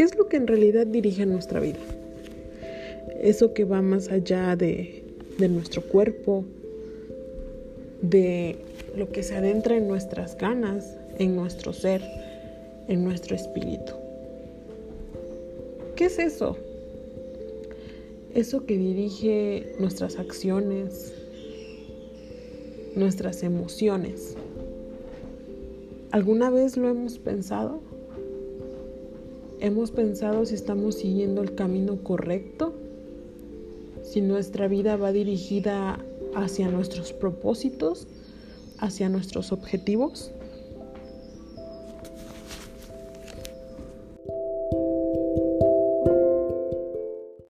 ¿Qué es lo que en realidad dirige nuestra vida? Eso que va más allá de, de nuestro cuerpo, de lo que se adentra en nuestras ganas, en nuestro ser, en nuestro espíritu. ¿Qué es eso? Eso que dirige nuestras acciones, nuestras emociones. ¿Alguna vez lo hemos pensado? ¿Hemos pensado si estamos siguiendo el camino correcto? Si nuestra vida va dirigida hacia nuestros propósitos, hacia nuestros objetivos.